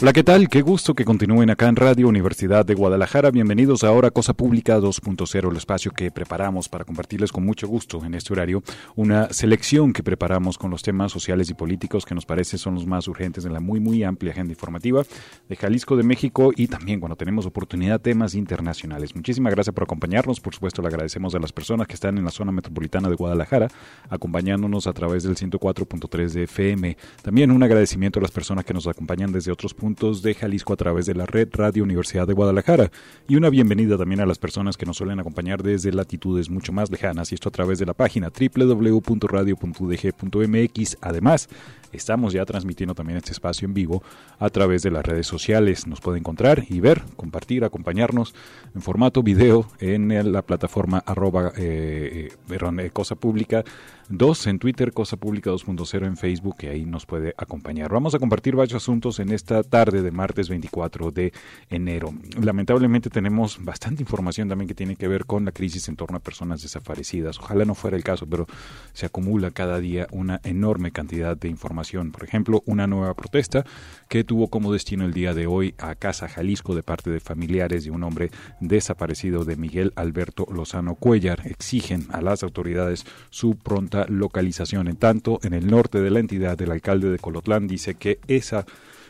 Hola, ¿qué tal? Qué gusto que continúen acá en Radio Universidad de Guadalajara. Bienvenidos a ahora Cosa Pública 2.0, el espacio que preparamos para compartirles con mucho gusto en este horario una selección que preparamos con los temas sociales y políticos que nos parece son los más urgentes en la muy, muy amplia agenda informativa de Jalisco, de México y también cuando tenemos oportunidad temas internacionales. Muchísimas gracias por acompañarnos. Por supuesto, le agradecemos a las personas que están en la zona metropolitana de Guadalajara acompañándonos a través del 104.3 de FM. También un agradecimiento a las personas que nos acompañan desde otros puntos de Jalisco a través de la red Radio Universidad de Guadalajara y una bienvenida también a las personas que nos suelen acompañar desde latitudes mucho más lejanas y esto a través de la página www.radio.udg.mx. Además, estamos ya transmitiendo también este espacio en vivo a través de las redes sociales. Nos puede encontrar y ver, compartir, acompañarnos en formato video en la plataforma arroba eh, eh, 2 en Twitter, Cosa Pública 2.0 en Facebook, y ahí nos puede acompañar. Vamos a compartir varios asuntos en esta tarde de martes 24 de enero. Lamentablemente tenemos bastante información también que tiene que ver con la crisis en torno a personas desaparecidas. Ojalá no fuera el caso, pero se acumula cada día una enorme cantidad de información. Por ejemplo, una nueva protesta que tuvo como destino el día de hoy a Casa Jalisco de parte de familiares de un hombre desaparecido de Miguel Alberto Lozano Cuellar. Exigen a las autoridades su pronta localización. En tanto, en el norte de la entidad, el alcalde de Colotlán dice que esa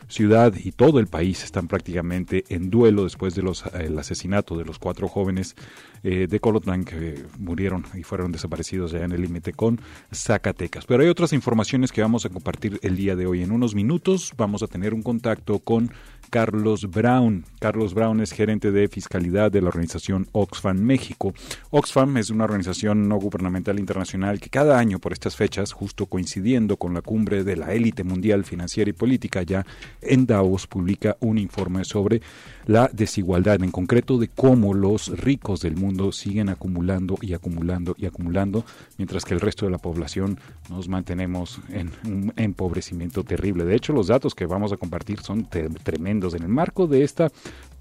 ciudad y todo el país están prácticamente en duelo después del asesinato de los cuatro jóvenes eh, de Colotlán que murieron y fueron desaparecidos ya en el límite con Zacatecas. Pero hay otras informaciones que vamos a compartir el día de hoy. En unos minutos vamos a tener un contacto con Carlos Brown. Carlos Brown es gerente de fiscalidad de la organización Oxfam México. Oxfam es una organización no gubernamental internacional que cada año por estas fechas, justo coincidiendo con la cumbre de la élite mundial financiera y política ya en Davos, publica un informe sobre la desigualdad, en concreto de cómo los ricos del mundo siguen acumulando y acumulando y acumulando, mientras que el resto de la población nos mantenemos en un empobrecimiento terrible. De hecho, los datos que vamos a compartir son tremendos en el marco de esta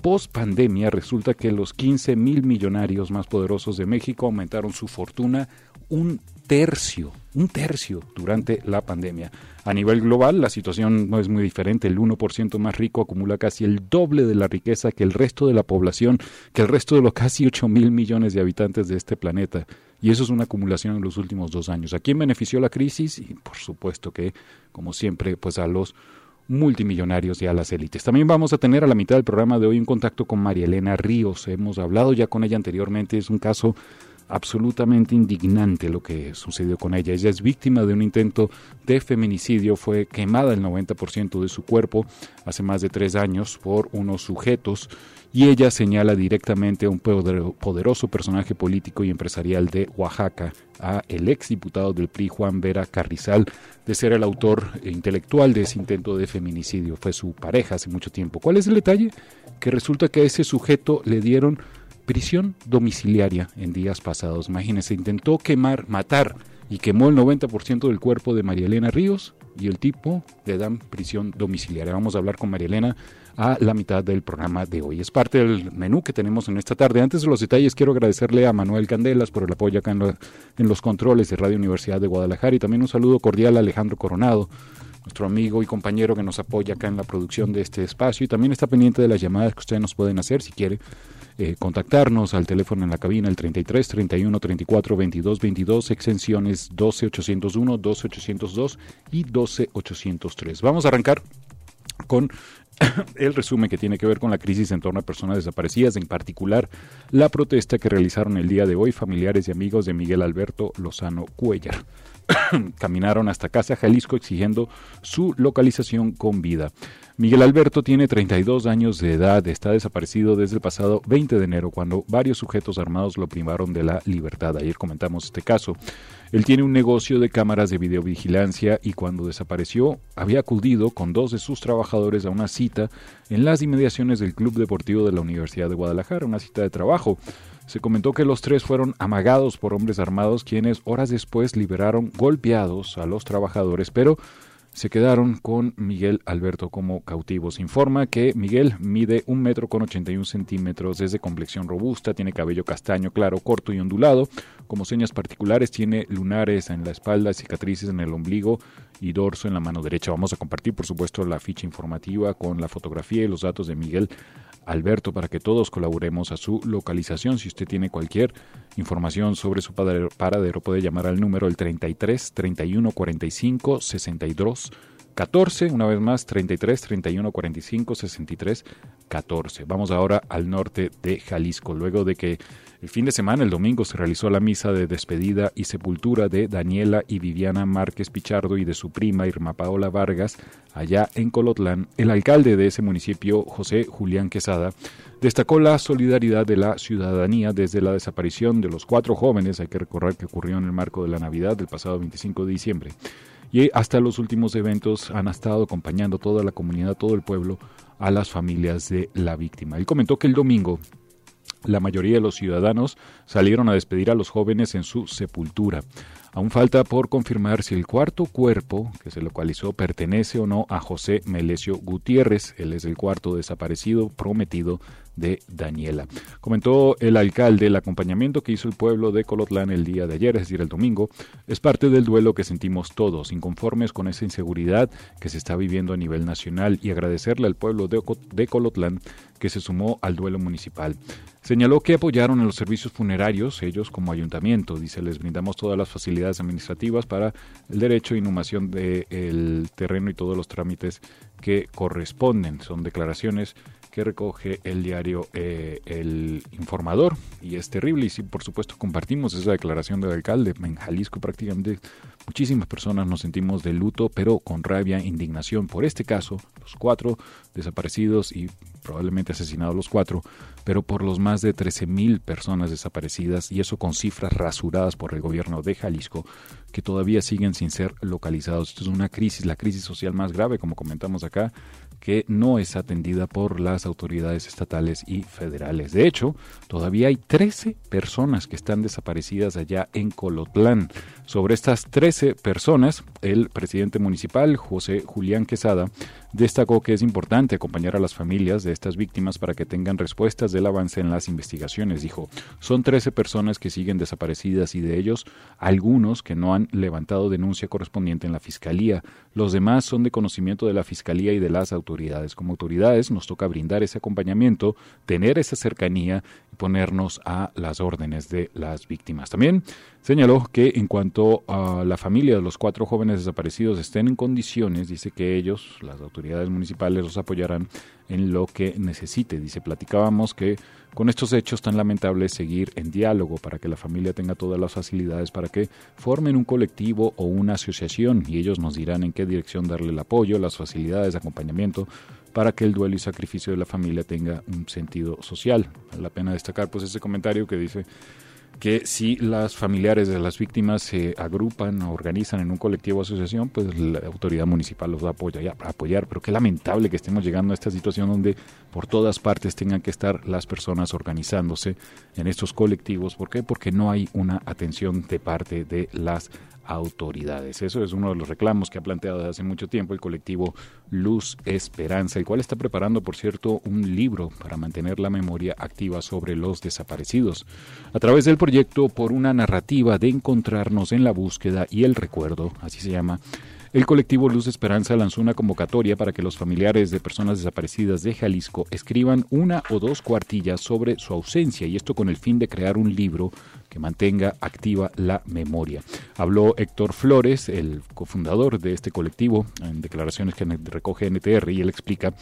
post-pandemia, resulta que los 15 mil millonarios más poderosos de México aumentaron su fortuna un tercio, un tercio durante la pandemia. A nivel global, la situación no es muy diferente. El 1% más rico acumula casi el doble de la riqueza que el resto de la población, que el resto de los casi 8 mil millones de habitantes de este planeta. Y eso es una acumulación en los últimos dos años. ¿A quién benefició la crisis? Y por supuesto que, como siempre, pues a los multimillonarios y a las élites. También vamos a tener a la mitad del programa de hoy un contacto con María Elena Ríos. Hemos hablado ya con ella anteriormente, es un caso absolutamente indignante lo que sucedió con ella. Ella es víctima de un intento de feminicidio, fue quemada el 90% de su cuerpo hace más de tres años por unos sujetos y ella señala directamente a un poderoso personaje político y empresarial de Oaxaca, a el exdiputado del PRI Juan Vera Carrizal, de ser el autor intelectual de ese intento de feminicidio. Fue su pareja hace mucho tiempo. ¿Cuál es el detalle? Que resulta que a ese sujeto le dieron prisión domiciliaria en días pasados. Imagínense, intentó quemar, matar y quemó el 90% del cuerpo de María Elena Ríos y el tipo le dan prisión domiciliaria. Vamos a hablar con María Elena a la mitad del programa de hoy. Es parte del menú que tenemos en esta tarde. Antes de los detalles, quiero agradecerle a Manuel Candelas por el apoyo acá en, los controles de Radio Universidad de Guadalajara y también un saludo cordial a Alejandro Coronado nuestro amigo y compañero que nos apoya acá en la producción de este espacio y también está pendiente de las llamadas que ustedes nos pueden hacer si quiere eh, contactarnos al teléfono en la cabina el 33 31 34 22 22 extensiones 12 801 12 802 y 12 803 vamos a arrancar con el resumen que tiene que ver con la crisis en torno a personas desaparecidas, en particular la protesta que realizaron el día de hoy familiares y amigos de Miguel Alberto Lozano Cuellar. Caminaron hasta Casa Jalisco exigiendo su localización con vida. Miguel Alberto tiene 32 años de edad, está desaparecido desde el pasado 20 de enero, cuando varios sujetos armados lo privaron de la libertad. Ayer comentamos este caso. Él tiene un negocio de cámaras de videovigilancia y cuando desapareció había acudido con dos de sus trabajadores a una cita en las inmediaciones del Club Deportivo de la Universidad de Guadalajara, una cita de trabajo. Se comentó que los tres fueron amagados por hombres armados quienes horas después liberaron golpeados a los trabajadores, pero se quedaron con Miguel Alberto como cautivos. Informa que Miguel mide un metro con 81 centímetros, es de complexión robusta, tiene cabello castaño claro, corto y ondulado. Como señas particulares tiene lunares en la espalda, cicatrices en el ombligo y dorso en la mano derecha. Vamos a compartir, por supuesto, la ficha informativa con la fotografía y los datos de Miguel Alberto para que todos colaboremos a su localización. Si usted tiene cualquier información sobre su paradero, puede llamar al número el 33 31 45 62 14, una vez más 33 31 45 63 14. Vamos ahora al norte de Jalisco, luego de que el fin de semana, el domingo, se realizó la misa de despedida y sepultura de Daniela y Viviana Márquez Pichardo y de su prima Irma Paola Vargas, allá en Colotlán. El alcalde de ese municipio, José Julián Quesada, destacó la solidaridad de la ciudadanía desde la desaparición de los cuatro jóvenes, hay que recordar que ocurrió en el marco de la Navidad del pasado 25 de diciembre. Y hasta los últimos eventos han estado acompañando toda la comunidad, todo el pueblo, a las familias de la víctima. Él comentó que el domingo la mayoría de los ciudadanos salieron a despedir a los jóvenes en su sepultura. Aún falta por confirmar si el cuarto cuerpo que se localizó pertenece o no a José Melesio Gutiérrez. Él es el cuarto desaparecido prometido de Daniela. Comentó el alcalde, el acompañamiento que hizo el pueblo de Colotlán el día de ayer, es decir, el domingo, es parte del duelo que sentimos todos, inconformes con esa inseguridad que se está viviendo a nivel nacional y agradecerle al pueblo de, de Colotlán que se sumó al duelo municipal. Señaló que apoyaron a los servicios funerarios, ellos como ayuntamiento. Dice, les brindamos todas las facilidades administrativas para el derecho de inhumación del terreno y todos los trámites que corresponden. Son declaraciones que recoge el diario eh, El Informador y es terrible y sí, por supuesto compartimos esa declaración del alcalde. En Jalisco prácticamente muchísimas personas nos sentimos de luto, pero con rabia, indignación por este caso, los cuatro desaparecidos y probablemente asesinados los cuatro, pero por los más de 13.000 personas desaparecidas y eso con cifras rasuradas por el gobierno de Jalisco que todavía siguen sin ser localizados. Esto es una crisis, la crisis social más grave, como comentamos acá, que no es atendida por las autoridades estatales y federales. De hecho, todavía hay 13 personas que están desaparecidas allá en Colotlán. Sobre estas 13 personas, el presidente municipal, José Julián Quesada, destacó que es importante acompañar a las familias de estas víctimas para que tengan respuestas del avance en las investigaciones. Dijo, son 13 personas que siguen desaparecidas y de ellos algunos que no han levantado denuncia correspondiente en la Fiscalía. Los demás son de conocimiento de la Fiscalía y de las autoridades. Como autoridades nos toca brindar ese acompañamiento, tener esa cercanía ponernos a las órdenes de las víctimas. También señaló que en cuanto a la familia de los cuatro jóvenes desaparecidos estén en condiciones, dice que ellos, las autoridades municipales, los apoyarán en lo que necesite. Dice, platicábamos que con estos hechos tan lamentables seguir en diálogo para que la familia tenga todas las facilidades para que formen un colectivo o una asociación y ellos nos dirán en qué dirección darle el apoyo, las facilidades de acompañamiento para que el duelo y sacrificio de la familia tenga un sentido social. Vale la pena destacar pues ese comentario que dice que si las familiares de las víctimas se agrupan o organizan en un colectivo o asociación, pues la autoridad municipal los va a apoyar, apoyar. Pero qué lamentable que estemos llegando a esta situación donde por todas partes tengan que estar las personas organizándose en estos colectivos. ¿Por qué? Porque no hay una atención de parte de las autoridades. Eso es uno de los reclamos que ha planteado desde hace mucho tiempo el colectivo Luz Esperanza, el cual está preparando, por cierto, un libro para mantener la memoria activa sobre los desaparecidos. A través del proyecto Por una narrativa de encontrarnos en la búsqueda y el recuerdo, así se llama, el colectivo Luz Esperanza lanzó una convocatoria para que los familiares de personas desaparecidas de Jalisco escriban una o dos cuartillas sobre su ausencia y esto con el fin de crear un libro que mantenga activa la memoria. Habló Héctor Flores, el cofundador de este colectivo, en declaraciones que recoge NTR, y él explica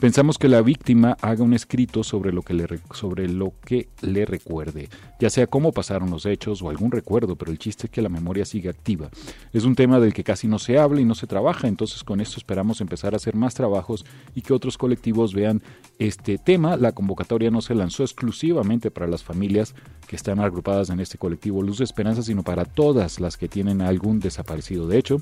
Pensamos que la víctima haga un escrito sobre lo que le, sobre lo que le recuerde, ya sea cómo pasaron los hechos o algún recuerdo, pero el chiste es que la memoria siga activa. Es un tema del que casi no se habla y no se trabaja, entonces con esto esperamos empezar a hacer más trabajos y que otros colectivos vean este tema. La convocatoria no se lanzó exclusivamente para las familias que están agrupadas en este colectivo Luz de Esperanza, sino para todas las que tienen algún desaparecido. De hecho,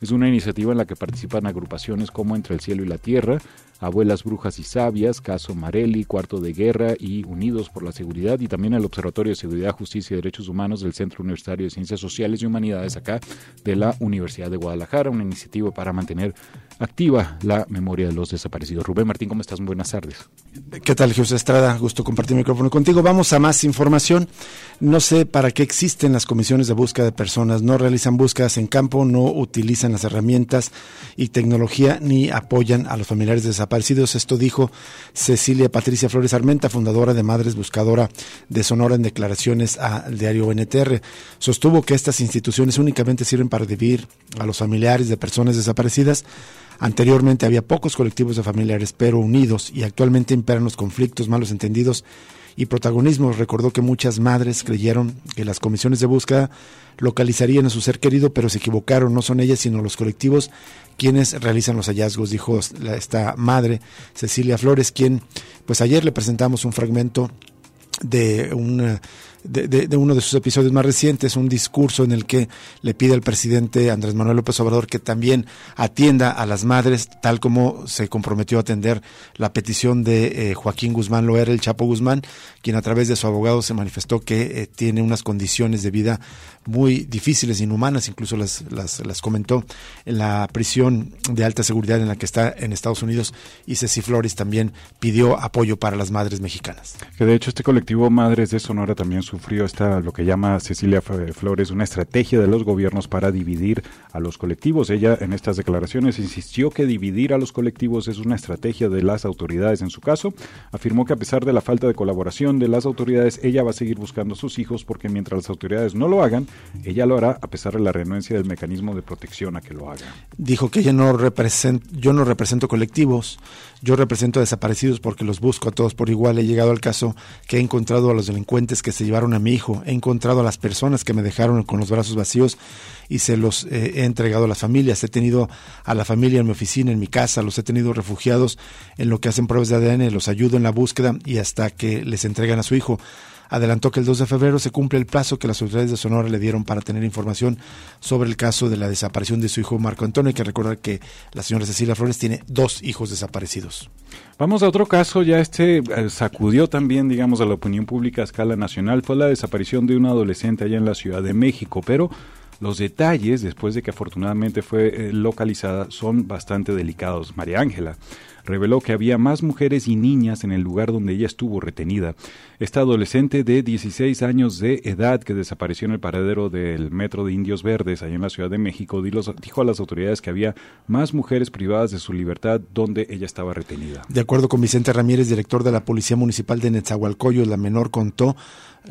es una iniciativa en la que participan agrupaciones como Entre el Cielo y la Tierra, Abuelas Brujas y Sabias, Caso Marelli, Cuarto de Guerra y Unidos por la Seguridad y también el Observatorio de Seguridad, Justicia y Derechos Humanos del Centro Universitario de Ciencias Sociales y Humanidades acá de la Universidad de Guadalajara, una iniciativa para mantener activa la memoria de los desaparecidos. Rubén Martín, ¿cómo estás? Muy buenas tardes. ¿Qué tal, Jesús Estrada? Gusto compartir el micrófono contigo. Vamos a más información. No sé para qué existen las comisiones de búsqueda de personas. No realizan búsquedas en campo, no utilizan las herramientas y tecnología ni apoyan a los familiares desaparecidos. Esto dijo Cecilia Patricia Flores Armenta, fundadora de Madres Buscadora de Sonora en declaraciones al diario NTR. Sostuvo que estas instituciones únicamente sirven para dividir a los familiares de personas desaparecidas Anteriormente había pocos colectivos de familiares, pero unidos, y actualmente imperan los conflictos, malos entendidos y protagonismos. Recordó que muchas madres creyeron que las comisiones de búsqueda localizarían a su ser querido, pero se equivocaron. No son ellas, sino los colectivos quienes realizan los hallazgos, dijo esta madre, Cecilia Flores, quien, pues ayer le presentamos un fragmento de un de, uno de sus episodios más recientes, un discurso en el que le pide al presidente Andrés Manuel López Obrador que también atienda a las madres, tal como se comprometió a atender la petición de eh, Joaquín Guzmán Loera, el Chapo Guzmán, quien a través de su abogado se manifestó que eh, tiene unas condiciones de vida muy difíciles, inhumanas, incluso las, las, las, comentó en la prisión de alta seguridad en la que está en Estados Unidos y Ceci Flores también pidió apoyo para las madres mexicanas. Que de hecho este colectivo Madres de Sonora también sufrió esta, lo que llama Cecilia Flores, una estrategia de los gobiernos para dividir a los colectivos. Ella en estas declaraciones insistió que dividir a los colectivos es una estrategia de las autoridades en su caso. Afirmó que a pesar de la falta de colaboración de las autoridades, ella va a seguir buscando a sus hijos porque mientras las autoridades no lo hagan, ella lo hará a pesar de la renuencia del mecanismo de protección a que lo haga. Dijo que ella no represent, yo no represento colectivos, yo represento a desaparecidos porque los busco a todos por igual. He llegado al caso que he encontrado a los delincuentes que se llevaron a mi hijo, he encontrado a las personas que me dejaron con los brazos vacíos y se los eh, he entregado a las familias. He tenido a la familia en mi oficina, en mi casa, los he tenido refugiados en lo que hacen pruebas de ADN, los ayudo en la búsqueda y hasta que les entregan a su hijo adelantó que el 2 de febrero se cumple el plazo que las autoridades de Sonora le dieron para tener información sobre el caso de la desaparición de su hijo Marco Antonio. Hay que recordar que la señora Cecilia Flores tiene dos hijos desaparecidos. Vamos a otro caso, ya este eh, sacudió también, digamos, a la opinión pública a escala nacional. Fue la desaparición de una adolescente allá en la Ciudad de México, pero los detalles, después de que afortunadamente fue eh, localizada, son bastante delicados. María Ángela reveló que había más mujeres y niñas en el lugar donde ella estuvo retenida. Esta adolescente de 16 años de edad que desapareció en el paradero del metro de Indios Verdes, allá en la Ciudad de México, dijo a las autoridades que había más mujeres privadas de su libertad donde ella estaba retenida. De acuerdo con Vicente Ramírez, director de la Policía Municipal de Netzahualcoyo, la menor contó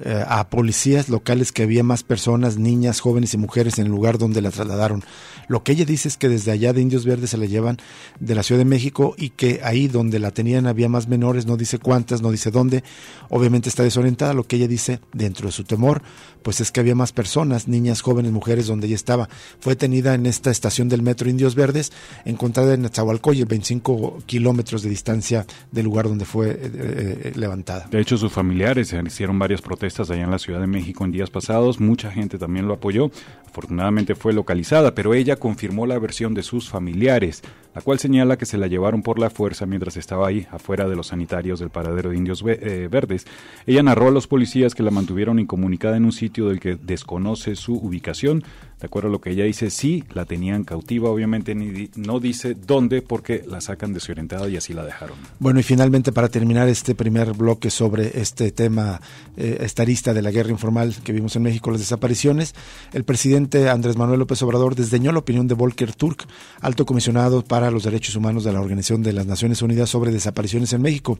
eh, a policías locales que había más personas, niñas, jóvenes y mujeres en el lugar donde la trasladaron. Lo que ella dice es que desde allá de Indios Verdes se la llevan de la Ciudad de México y que ahí donde la tenían había más menores, no dice cuántas, no dice dónde. Obviamente está desorientada. Lo que ella dice dentro de su temor, pues es que había más personas, niñas, jóvenes, mujeres donde ella estaba. Fue detenida en esta estación del metro Indios Verdes, encontrada en Zahualcoy, 25 kilómetros de distancia del lugar donde fue eh, eh, levantada. De hecho, sus familiares hicieron varias protestas allá en la Ciudad de México en días pasados. Mucha gente también lo apoyó. Afortunadamente fue localizada, pero ella confirmó la versión de sus familiares, la cual señala que se la llevaron por la fuerza mientras estaba ahí, afuera de los sanitarios del paradero de Indios eh, Verdes. Ella narró a los policías que la mantuvieron incomunicada en un sitio del que desconoce su ubicación de acuerdo a lo que ella dice, sí, la tenían cautiva, obviamente ni, no dice dónde porque la sacan desorientada y así la dejaron. Bueno, y finalmente para terminar este primer bloque sobre este tema eh, estarista de la guerra informal que vimos en México, las desapariciones, el presidente Andrés Manuel López Obrador desdeñó la opinión de Volker Turk, alto comisionado para los derechos humanos de la Organización de las Naciones Unidas sobre desapariciones en México.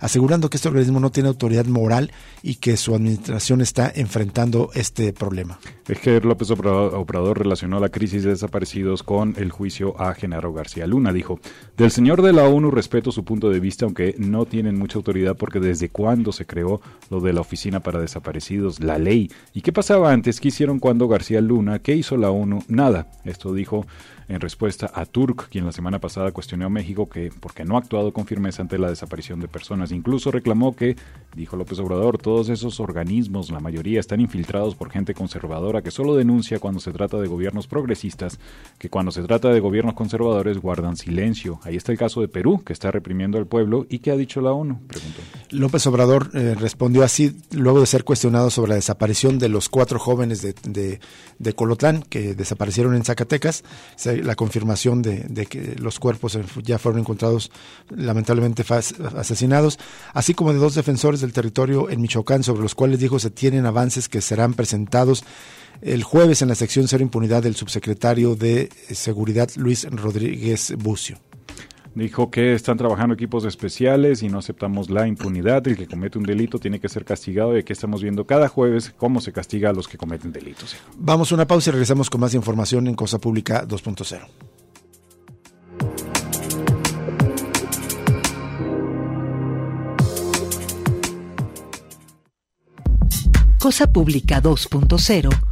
asegurando que este organismo no tiene autoridad moral y que su administración está enfrentando este problema. Es que López Obrador, relacionó la crisis de desaparecidos con el juicio a Genaro García Luna. Dijo, del señor de la ONU respeto su punto de vista, aunque no tienen mucha autoridad porque desde cuándo se creó lo de la Oficina para Desaparecidos, la ley. ¿Y qué pasaba antes? ¿Qué hicieron cuando García Luna? ¿Qué hizo la ONU? Nada. Esto dijo en respuesta a Turk, quien la semana pasada cuestionó a México que porque no ha actuado con firmeza ante la desaparición de personas. Incluso reclamó que, dijo López Obrador, todos esos organismos, la mayoría están infiltrados por gente conservadora que solo denuncia cuando se trata de gobiernos progresistas, que cuando se trata de gobiernos conservadores guardan silencio. Ahí está el caso de Perú, que está reprimiendo al pueblo. ¿Y qué ha dicho la ONU? López Obrador eh, respondió así luego de ser cuestionado sobre la desaparición de los cuatro jóvenes de, de, de Colotlán que desaparecieron en Zacatecas. La confirmación de, que los cuerpos ya fueron encontrados lamentablemente asesinados, así como de dos defensores del territorio en Michoacán, sobre los cuales dijo se tienen avances que serán presentados el jueves en la sección Cero Impunidad del subsecretario de Seguridad Luis Rodríguez Bucio. Dijo que están trabajando equipos especiales y no aceptamos la impunidad. El que comete un delito tiene que ser castigado y aquí estamos viendo cada jueves cómo se castiga a los que cometen delitos. Vamos a una pausa y regresamos con más información en Cosa Pública 2.0. Cosa Pública 2.0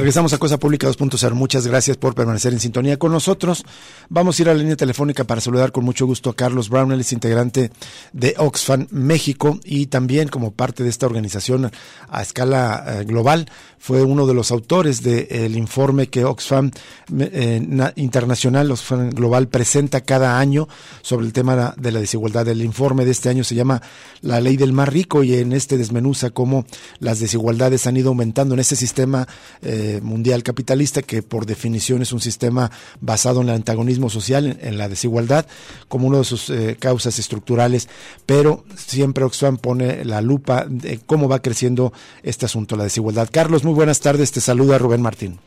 Regresamos a Cosa Pública 2.0. Muchas gracias por permanecer en sintonía con nosotros. Vamos a ir a la línea telefónica para saludar con mucho gusto a Carlos Brown, él es integrante de Oxfam México y también como parte de esta organización a escala eh, global fue uno de los autores del informe que Oxfam eh, Internacional, Oxfam Global presenta cada año sobre el tema de la desigualdad. El informe de este año se llama La Ley del Más Rico y en este desmenuza cómo las desigualdades han ido aumentando en este sistema eh, mundial capitalista, que por definición es un sistema basado en el antagonismo social, en, la desigualdad, como una de sus eh, causas estructurales, pero siempre Oxfam pone la lupa de cómo va creciendo este asunto, la desigualdad. Carlos, muy buenas tardes, te saluda Rubén Martín.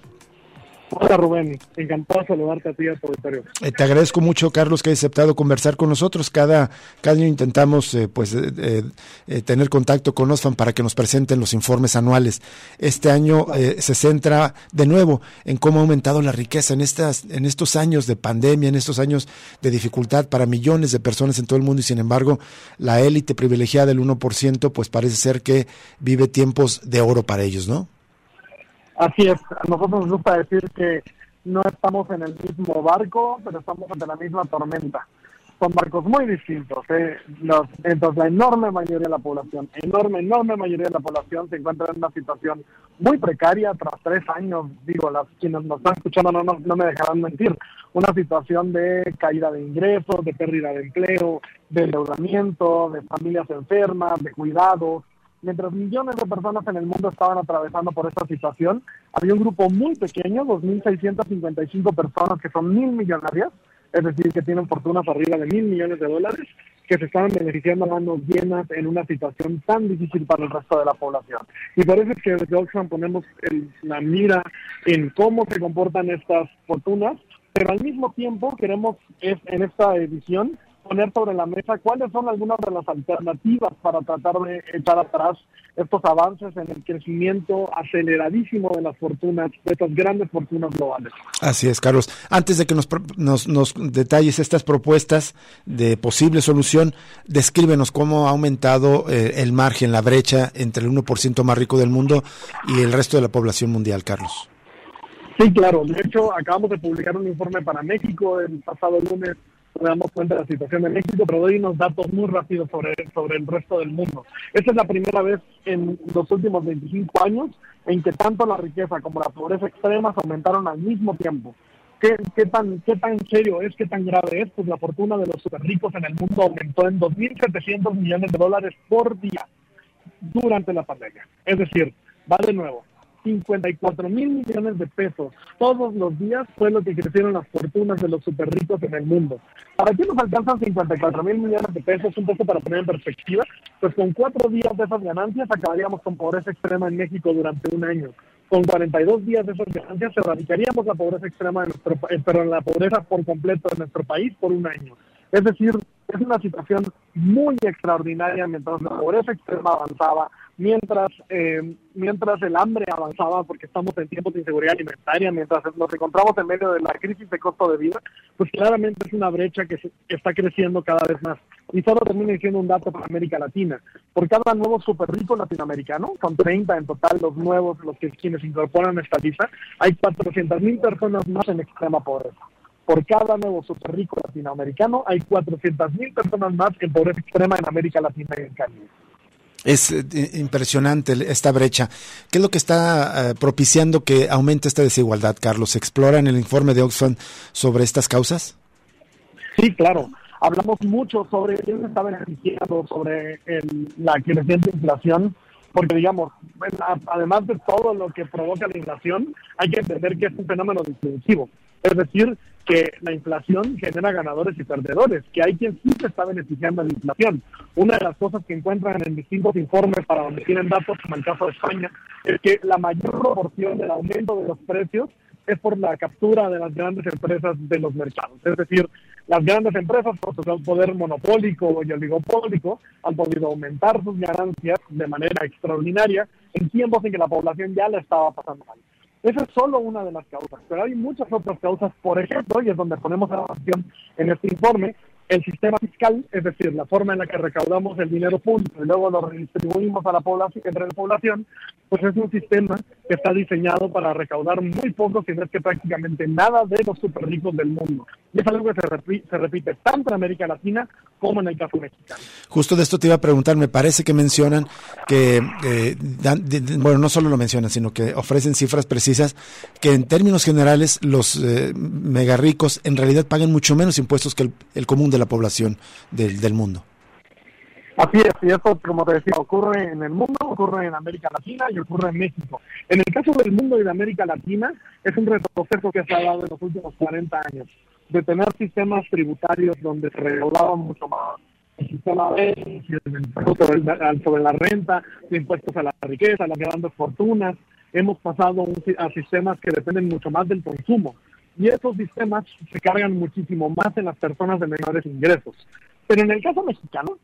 Hola Rubén, encantado de saludarte a ti a tu auditorio. Eh, te agradezco mucho, Carlos, que hayas aceptado conversar con nosotros. Cada, cada año intentamos eh, pues eh, tener contacto con Osfam para que nos presenten los informes anuales. Este año se centra de nuevo en cómo ha aumentado la riqueza en, estas, en estos años de pandemia, en estos años de dificultad para millones de personas en todo el mundo y sin embargo la élite privilegiada del 1% pues parece ser que vive tiempos de oro para ellos, ¿no? Así es, a nosotros nos gusta decir que no estamos en el mismo barco, pero estamos ante la misma tormenta. Son barcos muy distintos. ¿eh? entonces, la enorme mayoría de la población, enorme, enorme mayoría de la población se encuentra en una situación muy precaria tras tres años. Digo, las quienes nos están escuchando no, no me dejarán mentir. Una situación de caída de ingresos, de pérdida de empleo, de endeudamiento, de familias enfermas, de cuidados mientras millones de personas en el mundo estaban atravesando por esta situación, había un grupo muy pequeño, 2.655 personas que son mil millonarias, es decir, que tienen fortunas arriba de mil millones de dólares, que se estaban beneficiando a manos llenas en una situación tan difícil para el resto de la población. Y por eso es que desde Oxfam ponemos la mira en cómo se comportan estas fortunas, pero al mismo tiempo queremos en esta edición poner sobre la mesa cuáles son algunas de las alternativas para tratar de echar atrás estos avances en el crecimiento aceleradísimo de las fortunas, de estas grandes fortunas globales. Así es, Carlos. Antes de que nos, nos, nos detalles estas propuestas de posible solución, descríbenos cómo ha aumentado eh, el margen, la brecha entre el 1% más rico del mundo y el resto de la población mundial, Carlos. Sí, claro. De hecho, acabamos de publicar un informe para México el pasado lunes nos damos cuenta de la situación de México, pero doy unos datos muy rápidos sobre, sobre el resto del mundo. Esta es la primera vez en los últimos 25 años en que tanto la riqueza como la pobreza extremas aumentaron al mismo tiempo. ¿Qué, qué, tan, ¿Qué tan serio es, qué tan grave es? Pues la fortuna de los super ricos en el mundo aumentó en 2.700 millones de dólares por día durante la pandemia. Es decir, va de nuevo, 54 mil millones de pesos todos los días fue lo que crecieron las fortunas de los super ricos en el mundo. ¿Para qué nos alcanzan 54 mil millones de pesos? Un poco para poner en perspectiva, pues con cuatro días de esas ganancias acabaríamos con pobreza extrema en México durante un año. Con 42 días de esas ganancias erradicaríamos la pobreza extrema de nuestro eh, pero la pobreza por completo de nuestro país por un año. Es decir, es una situación muy extraordinaria mientras la pobreza extrema avanzaba, mientras, eh, mientras el hambre avanzaba, porque estamos en tiempos de inseguridad alimentaria, mientras nos encontramos en medio de la crisis de costo de vida, pues claramente es una brecha que, está creciendo cada vez más. Y solo termina diciendo un dato para América Latina. Por cada nuevo super rico latinoamericano, son 30 en total los nuevos, los que quienes incorporan esta lista, hay 400 mil personas más en extrema pobreza por cada nuevo super rico latinoamericano hay 400 mil personas más en pobreza extrema en América Latina y en Caribe. Es eh, impresionante esta brecha. ¿Qué es lo que está eh, propiciando que aumente esta desigualdad, Carlos? ¿Se explora en el informe de Oxfam sobre estas causas? Sí, claro. Hablamos mucho sobre quién se está beneficiando, sobre la creciente inflación, porque digamos, además de todo lo que provoca la inflación, hay que entender que es un fenómeno distributivo. Es decir, que la inflación genera ganadores y perdedores, que hay quien sí se está beneficiando de la inflación. Una de las cosas que encuentran en distintos informes para donde tienen datos, como el caso de España, es que la mayor proporción del aumento de los precios es por la captura de las grandes empresas de los mercados. Es decir, las grandes empresas, por su poder monopólico y oligopólico, han podido aumentar sus ganancias de manera extraordinaria en tiempos en que la población ya la estaba pasando mal. Esa es solo una de las causas, pero hay muchas otras causas, por ejemplo, y es donde ponemos la atención en este informe, el sistema fiscal, es decir, la forma en la que recaudamos el dinero público y luego lo redistribuimos a la población, entre la población, pues es un sistema que está diseñado para recaudar muy poco, si no es que prácticamente nada de los super ricos del mundo. Y es algo que se, repite, se repite tanto en América Latina como en el caso mexicano. Justo de esto te iba a preguntar, me parece que mencionan que, eh, bueno, no solo lo mencionan, sino que ofrecen cifras precisas, que en términos generales los eh, mega ricos en realidad pagan mucho menos impuestos que el, el común de la población del, del mundo. Así es, y eso, como te decía, ocurre en el mundo, ocurre en América Latina y ocurre en México. En el caso del mundo y de América Latina, es un retroceso que se ha dado en los últimos 40 años, de tener sistemas tributarios donde se regulaban mucho más el sistema de sobre, la renta, de impuestos a la riqueza, las grandes fortunas. Hemos pasado a sistemas que dependen mucho más del consumo y esos sistemas se cargan muchísimo más en las personas de menores ingresos. Pero en el caso mexicano,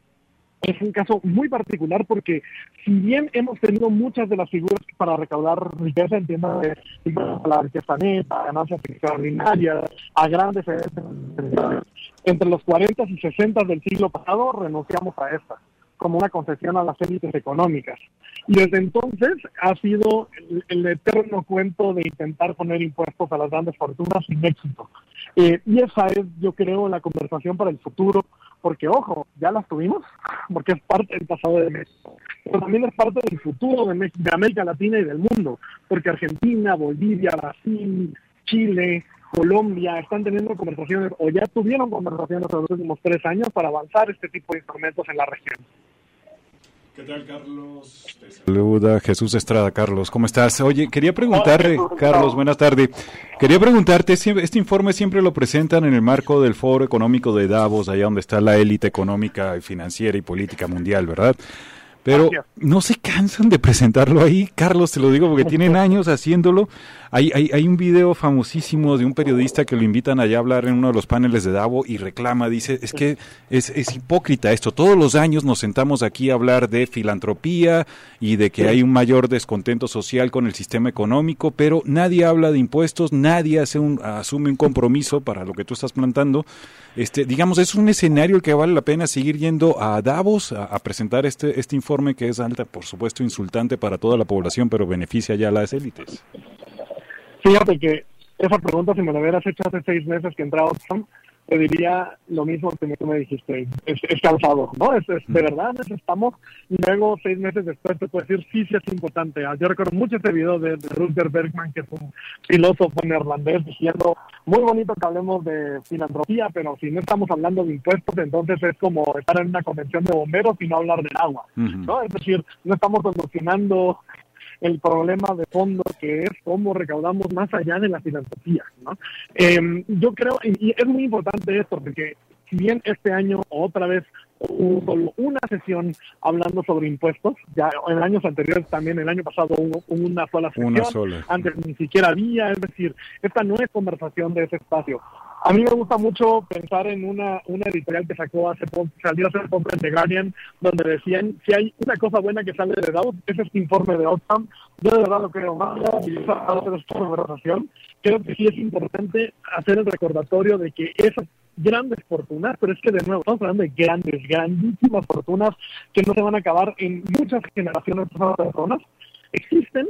es un caso muy particular porque si bien hemos tenido muchas de las figuras para recaudar riqueza, entiendo de la riqueza neta, ganancias extraordinarias, a grandes entre los 40 y 60 del siglo pasado renunciamos a estas como una concesión a las élites económicas. Y desde entonces ha sido el, eterno cuento de intentar poner impuestos a las grandes fortunas sin éxito. Eh, y esa es, yo creo, la conversación para el futuro, porque ojo, ya las tuvimos, porque es parte del pasado de México, pero también es parte del futuro de, de América Latina y del mundo, porque Argentina, Bolivia, Brasil, Chile, Colombia están teniendo conversaciones o ya tuvieron conversaciones en los últimos tres años para avanzar este tipo de instrumentos en la región. ¿Qué tal, Carlos? saluda Jesús Estrada. Carlos, ¿cómo estás? Oye, quería preguntarte, Carlos, buenas tardes. Quería preguntarte, este informe siempre lo presentan en el marco del Foro Económico de Davos, allá donde está la élite económica, financiera y política mundial, ¿verdad? Pero no se cansan de presentarlo ahí, Carlos, te lo digo porque tienen años haciéndolo. Hay, hay, hay, un video famosísimo de un periodista que lo invitan allá a hablar en uno de los paneles de Davo y reclama, dice, es que es, es hipócrita esto. Todos los años nos sentamos aquí a hablar de filantropía y de que hay un mayor descontento social con el sistema económico, pero nadie habla de impuestos, nadie hace un, asume un compromiso para lo que tú estás plantando. Este, digamos, es un escenario que vale la pena seguir yendo a Davos a, presentar este, este informe que es alta, por supuesto, insultante para toda la población, pero beneficia ya a las élites. Fíjate que esa pregunta, si me la hubieras hecho hace seis meses que entraba te diría lo mismo que tú me dijiste, es, cansado, ¿no? Es, de verdad necesitamos, y luego seis meses después te puedo decir, sí, sí es importante. Yo recuerdo mucho este video de, de Rutger Bergman, que es un filósofo neerlandés, diciendo, muy bonito que hablemos de filantropía, pero si no estamos hablando de impuestos, entonces es como estar en una convención de bomberos y no hablar del agua, ¿no? Es decir, no estamos solucionando el problema de fondo que es cómo recaudamos más allá de la filantropía. ¿no? Em, yo creo, y es muy importante esto, porque si bien este año otra vez hubo solo una sesión hablando sobre impuestos, ya en años anteriores también, el año pasado hubo una sola sesión, antes ni siquiera había, es decir, esta no es conversación de ese espacio. A mí me gusta mucho pensar en una, una editorial que sacó hace poco, salió hace poco en The Guardian, donde decían, si hay una cosa buena que sale de Dow, es este informe de Oxfam. Yo de verdad lo creo más, y hacer esta conversación. Creo que sí es importante hacer el recordatorio de que esas grandes fortunas, pero es que de nuevo estamos hablando de grandes, grandísimas fortunas que no se van a acabar en muchas generaciones de personas, existen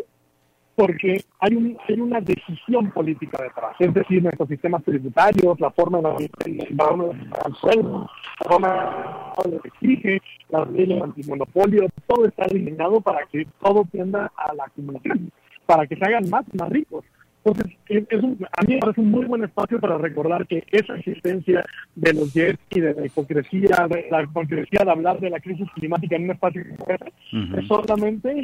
porque hay, un, hay una decisión política detrás, es decir, nuestros sistemas tributarios, la forma en la que el sueldo, la forma en la que exige, las leyes antimonopolio, todo está diseñado para que todo tienda a la acumulación, para que se hagan más más ricos. Entonces, es, un, a mí me parece un muy buen espacio para recordar que esa existencia de los jets y de la hipocresía, de la hipocresía de hablar de la crisis climática en un espacio es solamente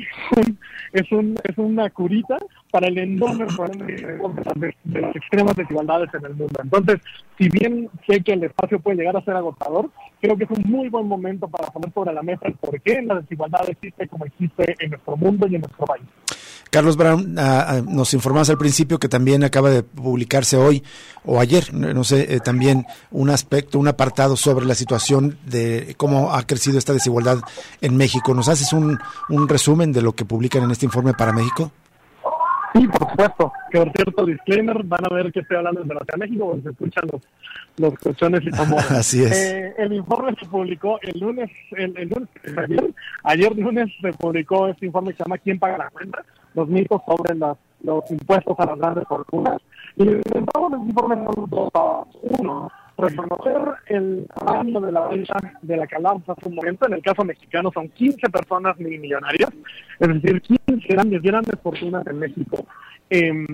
es, un, es una curita para el enorme problema de, de las extremas desigualdades en el mundo. Entonces, si bien sé que el espacio puede llegar a ser agotador, creo que es un muy buen momento para poner sobre la mesa el por qué la desigualdad existe como existe en nuestro mundo y en nuestro país. Carlos Brown, ah, ah, nos informamos al principio que también acaba de publicarse hoy o ayer, no sé, eh, también un aspecto, un apartado sobre la situación de cómo ha crecido esta desigualdad en México. ¿Nos haces un, un resumen de lo que publican en este informe para México? Sí, por supuesto. Que por cierto, disclaimer, van a ver que estoy hablando de la de México, porque se escuchan los, los colchones y tambores. Así es. Eh, el informe se publicó el lunes, el, lunes ayer, ayer lunes se publicó este informe que se llama ¿Quién paga la cuenta? Los mitos sobre los impuestos a las grandes fortunas. Y el informe son dos Uno, reconocer el tamaño de la brecha de la que hablamos hace un momento. En el caso mexicano son 15 personas millonarias, es decir, 15 grandes, grandes fortunas en México. Eh,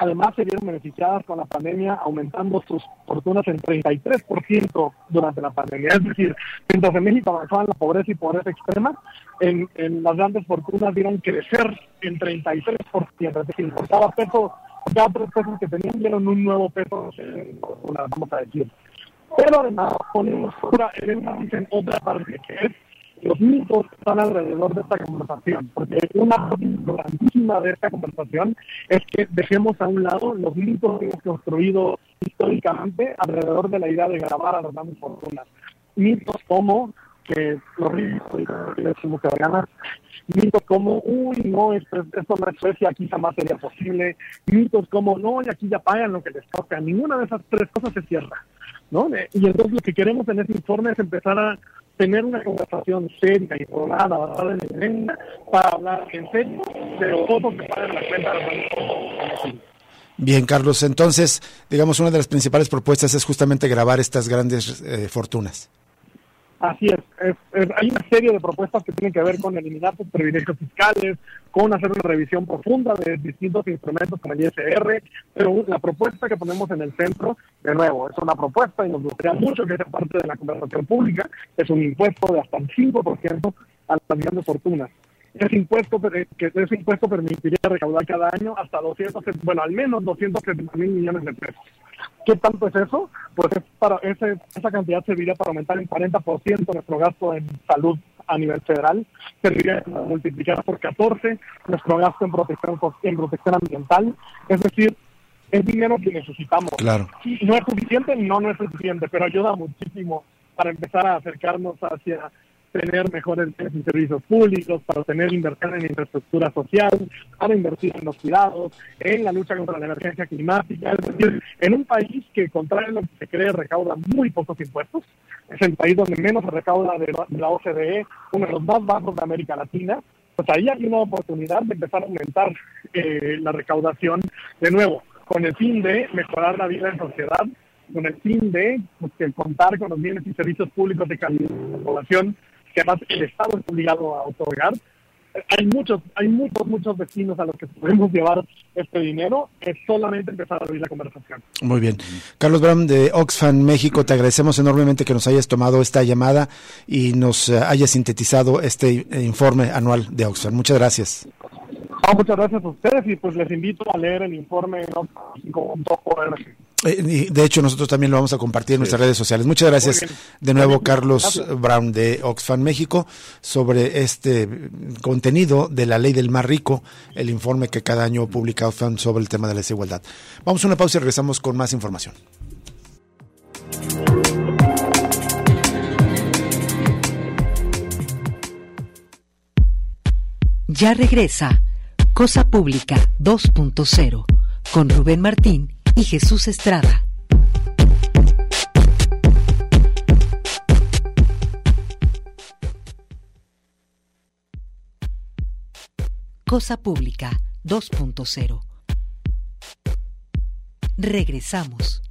además se vieron beneficiadas con la pandemia, aumentando sus fortunas en 33% durante la pandemia. Es decir, mientras en México avanzaban la pobreza y pobreza extrema, en, en las grandes fortunas vieron crecer en 33%. Es decir, por cada peso, cada tres pesos que tenían, dieron un nuevo peso, vamos a decir. Pero además ponemos en otra parte que es los mitos que están alrededor de esta conversación, porque una parte importantísima de esta conversación es que dejemos a un lado los mitos que hemos construido históricamente alrededor de la idea de grabar a las grandes fortunas. Mitos como que los ricos y ganas, mitos como, uy, no, esto, esto no es Suecia, aquí jamás sería posible, mitos como, no, y aquí ya pagan lo que les toca, ninguna de esas tres cosas se cierra. ¿no? Y entonces lo que queremos en ese informe es empezar a tener una conversación seria, informada, basada en evidencia, para hablar en serio de los votos que pagan la cuenta de Bien, Carlos, entonces, digamos, una de las principales propuestas es justamente grabar estas grandes eh, fortunas. Así es, hay una serie de propuestas que tienen que ver con eliminar sus privilegios fiscales, con hacer una revisión profunda de distintos instrumentos como el ISR, pero la propuesta que ponemos en el centro, de nuevo, es una propuesta y nos gustaría mucho que sea parte de la conversación pública, es un impuesto de hasta el 5% a las grandes fortunas. Ese impuesto, que ese impuesto permitiría recaudar cada año hasta 200, bueno, al menos 270 mil millones de pesos. ¿Qué tanto es eso? Pues es para ese, esa cantidad serviría para aumentar en 40% nuestro gasto en salud a nivel federal, serviría para multiplicar por 14 nuestro gasto en protección, en protección ambiental. Es decir, es dinero que necesitamos. Claro. no es suficiente, no, no es suficiente, pero ayuda muchísimo para empezar a acercarnos hacia tener mejores servicios públicos, para tener inversión en infraestructura social, para invertir en los cuidados, en la lucha contra la emergencia climática. Es decir, en un país que, contrario lo que se cree, recauda muy pocos impuestos, es el país donde menos se recauda de la OCDE, uno de los más bajos de América Latina, pues ahí hay una oportunidad de empezar a aumentar eh, la recaudación de nuevo, con el fin de mejorar la vida en sociedad con el fin de pues, contar con los bienes y servicios públicos de calidad de la población que además el Estado es obligado a otorgar. Hay muchos, hay muchos, muchos vecinos a los que podemos llevar este dinero. Es solamente empezar a abrir la conversación. Muy bien. Carlos Brown de Oxfam México, te agradecemos enormemente que nos hayas tomado esta llamada y nos eh, hayas sintetizado este informe anual de Oxfam. Muchas gracias. muchas gracias a ustedes y pues les invito a leer el informe en Oxfam.org. Eh, de hecho, nosotros también lo vamos a compartir en nuestras redes sociales. Muchas gracias de nuevo, Carlos Brown de Oxfam México, sobre este contenido de la ley del más rico, el informe que cada año publica Oxfam sobre el tema de la desigualdad. Vamos a una pausa y regresamos con más información. Ya regresa Cosa Pública 2.0 con Rubén Martín y Jesús Estrada. Cosa Pública 2.0. Regresamos.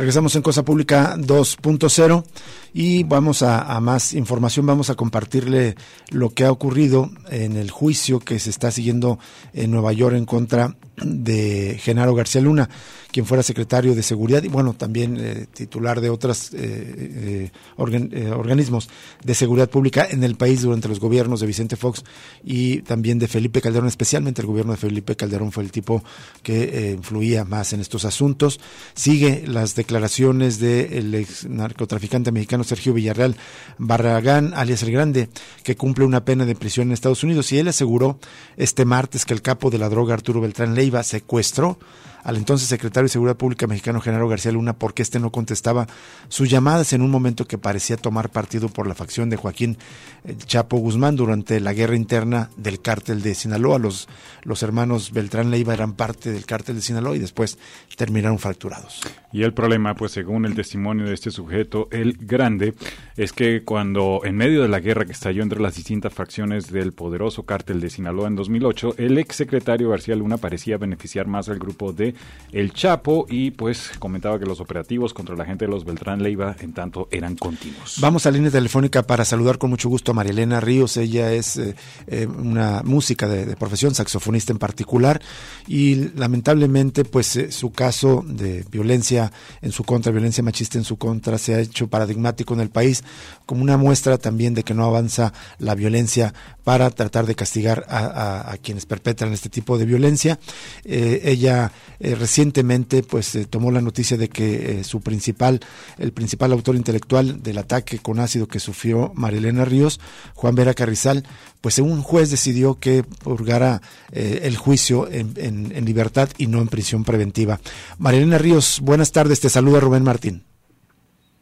Regresamos en Cosa Pública 2.0 y vamos a, más información, vamos a compartirle lo que ha ocurrido en el juicio que se está siguiendo en Nueva York en contra de Genaro García Luna, quien fuera secretario de Seguridad y bueno, también eh, titular de otros eh, eh, organismos de seguridad pública en el país durante los gobiernos de Vicente Fox y también de Felipe Calderón, especialmente el gobierno de Felipe Calderón fue el tipo que influía más en estos asuntos. Sigue las declaraciones del ex narcotraficante mexicano Sergio Villarreal Barragán, alias El Grande, que cumple una pena de prisión en Estados Unidos. Y él aseguró este martes que el capo de la droga Arturo Beltrán Ley secuestró al entonces secretario de Seguridad Pública mexicano Genaro García Luna porque éste no contestaba sus llamadas en un momento que parecía tomar partido por la facción de Joaquín eh, Chapo Guzmán durante la guerra interna del cártel de Sinaloa. Los, los hermanos Beltrán Leiva eran parte del cártel de Sinaloa y después terminaron fracturados. Y el problema, pues según el testimonio de este sujeto, el grande, es que cuando en medio de la guerra que estalló entre las distintas facciones del poderoso cártel de Sinaloa en 2008, el ex secretario García Luna parecía beneficiar más al grupo de el Chapo y pues comentaba que los operativos contra la gente de los Beltrán Leiva en tanto eran continuos. Vamos a línea telefónica para saludar con mucho gusto a Marielena Ríos. Ella es eh, eh, una música de, profesión, saxofonista en particular y lamentablemente pues eh, su caso de violencia en su contra, violencia machista en su contra se ha hecho paradigmático en el país como una muestra también de que no avanza la violencia para tratar de castigar a, quienes perpetran este tipo de violencia. ella eh, recientemente pues eh, tomó la noticia de que eh, su principal, el principal autor intelectual del ataque con ácido que sufrió Marilena Ríos, Juan Vera Carrizal, pues un juez decidió que purgara el juicio en, en, libertad y no en prisión preventiva. Marilena Ríos, buenas tardes, te saluda Rubén Martín.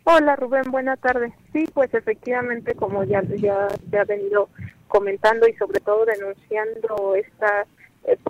Hola Rubén, buenas tardes. Sí, pues efectivamente, como ya, ya ha venido comentando y sobre todo denunciando esta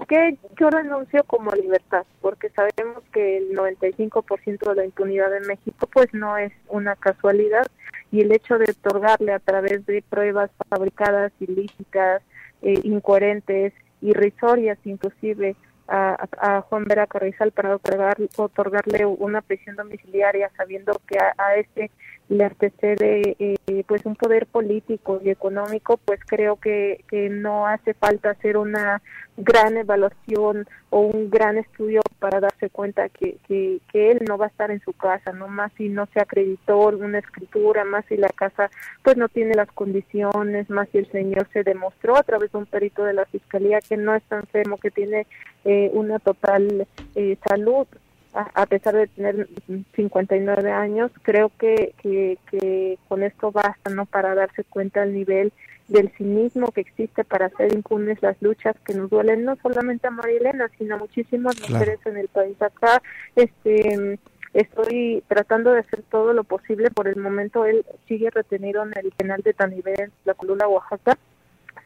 que yo renuncio como libertad, porque sabemos que el 95% de la impunidad en México pues no es una casualidad. Y el hecho de otorgarle a través de pruebas fabricadas, ilícitas, eh, incoherentes, irrisorias inclusive a, Juan Vera Carrizal para otorgar, otorgarle una prisión domiciliaria sabiendo que a este le antecede eh, pues un poder político y económico, pues creo que, que no hace falta hacer una gran evaluación o un gran estudio para darse cuenta que, que, que, él no va a estar en su casa, no más si no se acreditó una escritura, más si la casa pues no tiene las condiciones, más si el señor se demostró a través de un perito de la fiscalía que no está enfermo, que tiene eh, una total eh, salud a, pesar de tener 59 años, creo que, que, con esto basta, ¿no? Para darse cuenta del nivel del cinismo que existe para hacer impunes las luchas que nos duelen no solamente a Marilena, sino a muchísimas mujeres en el país. Acá, este estoy tratando de hacer todo lo posible. Por el momento, él sigue retenido en el penal de Tanibé, la columna Oaxaca